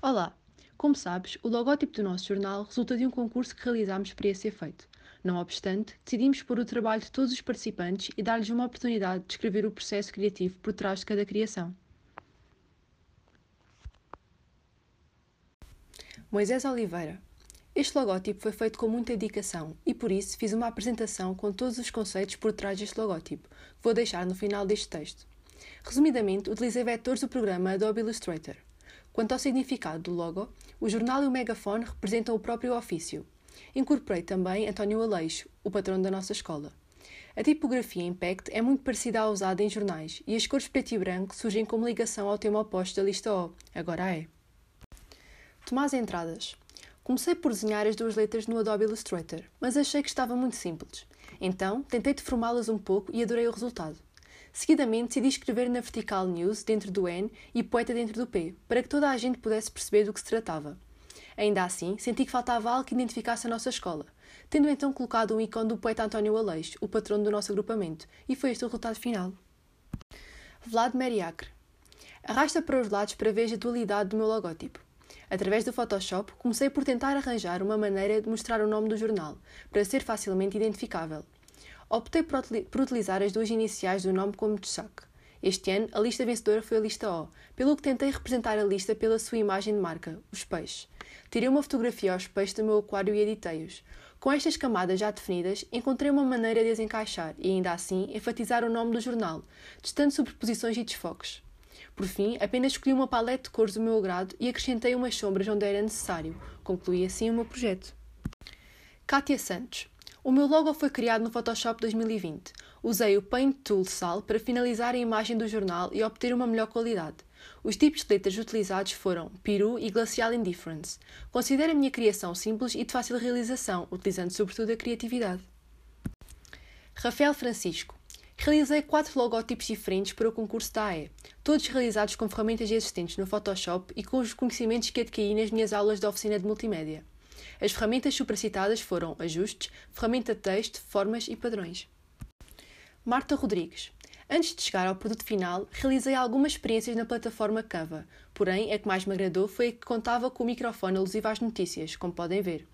Olá! Como sabes, o logótipo do nosso jornal resulta de um concurso que realizámos para esse efeito. Não obstante, decidimos pôr o trabalho de todos os participantes e dar-lhes uma oportunidade de descrever o processo criativo por trás de cada criação. Moisés Oliveira. Este logótipo foi feito com muita dedicação e por isso fiz uma apresentação com todos os conceitos por trás deste logótipo, que vou deixar no final deste texto. Resumidamente, utilizei vetores do programa Adobe Illustrator. Quanto ao significado do logo, o jornal e o megafone representam o próprio ofício. Incorporei também António Aleixo, o patrono da nossa escola. A tipografia Impact é muito parecida à usada em jornais e as cores preto e branco surgem como ligação ao tema oposto da lista O, agora é. Tomás Entradas. Comecei por desenhar as duas letras no Adobe Illustrator, mas achei que estava muito simples. Então, tentei deformá-las um pouco e adorei o resultado. Seguidamente, decidi escrever na vertical news dentro do N e poeta dentro do P, para que toda a gente pudesse perceber do que se tratava. Ainda assim, senti que faltava algo que identificasse a nossa escola, tendo então colocado um ícone do poeta António Aleixo, o patrono do nosso agrupamento, e foi este o resultado final. Vlad Meriacre. Arrasta para os lados para ver a dualidade do meu logótipo. Através do Photoshop, comecei por tentar arranjar uma maneira de mostrar o nome do jornal, para ser facilmente identificável. Optei por utilizar as duas iniciais do nome como destaque. Este ano, a lista vencedora foi a lista O, pelo que tentei representar a lista pela sua imagem de marca, os peixes. Tirei uma fotografia aos peixes do meu aquário e editei-os. Com estas camadas já definidas, encontrei uma maneira de as encaixar e, ainda assim, enfatizar o nome do jornal, testando sobreposições e desfoques. Por fim, apenas escolhi uma paleta de cores do meu agrado e acrescentei umas sombras onde era necessário. Concluí assim o meu projeto. Kátia Santos o meu logo foi criado no Photoshop 2020. Usei o Paint Tool Sal para finalizar a imagem do jornal e obter uma melhor qualidade. Os tipos de letras utilizados foram Peru e Glacial Indifference. Considero a minha criação simples e de fácil realização, utilizando sobretudo a criatividade. Rafael Francisco. Realizei quatro logótipos diferentes para o concurso da AE, todos realizados com ferramentas existentes no Photoshop e com os conhecimentos que adquiri nas minhas aulas da oficina de multimédia. As ferramentas supracitadas foram ajustes, ferramenta texto, formas e padrões. Marta Rodrigues. Antes de chegar ao produto final, realizei algumas experiências na plataforma Canva, porém a que mais me agradou foi a que contava com o microfone alusivo às notícias, como podem ver.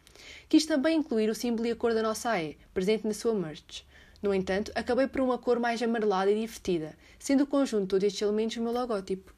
Quis também incluir o símbolo e a cor da nossa AE, presente na sua merch. No entanto, acabei por uma cor mais amarelada e divertida, sendo o conjunto de todos estes elementos o meu logótipo.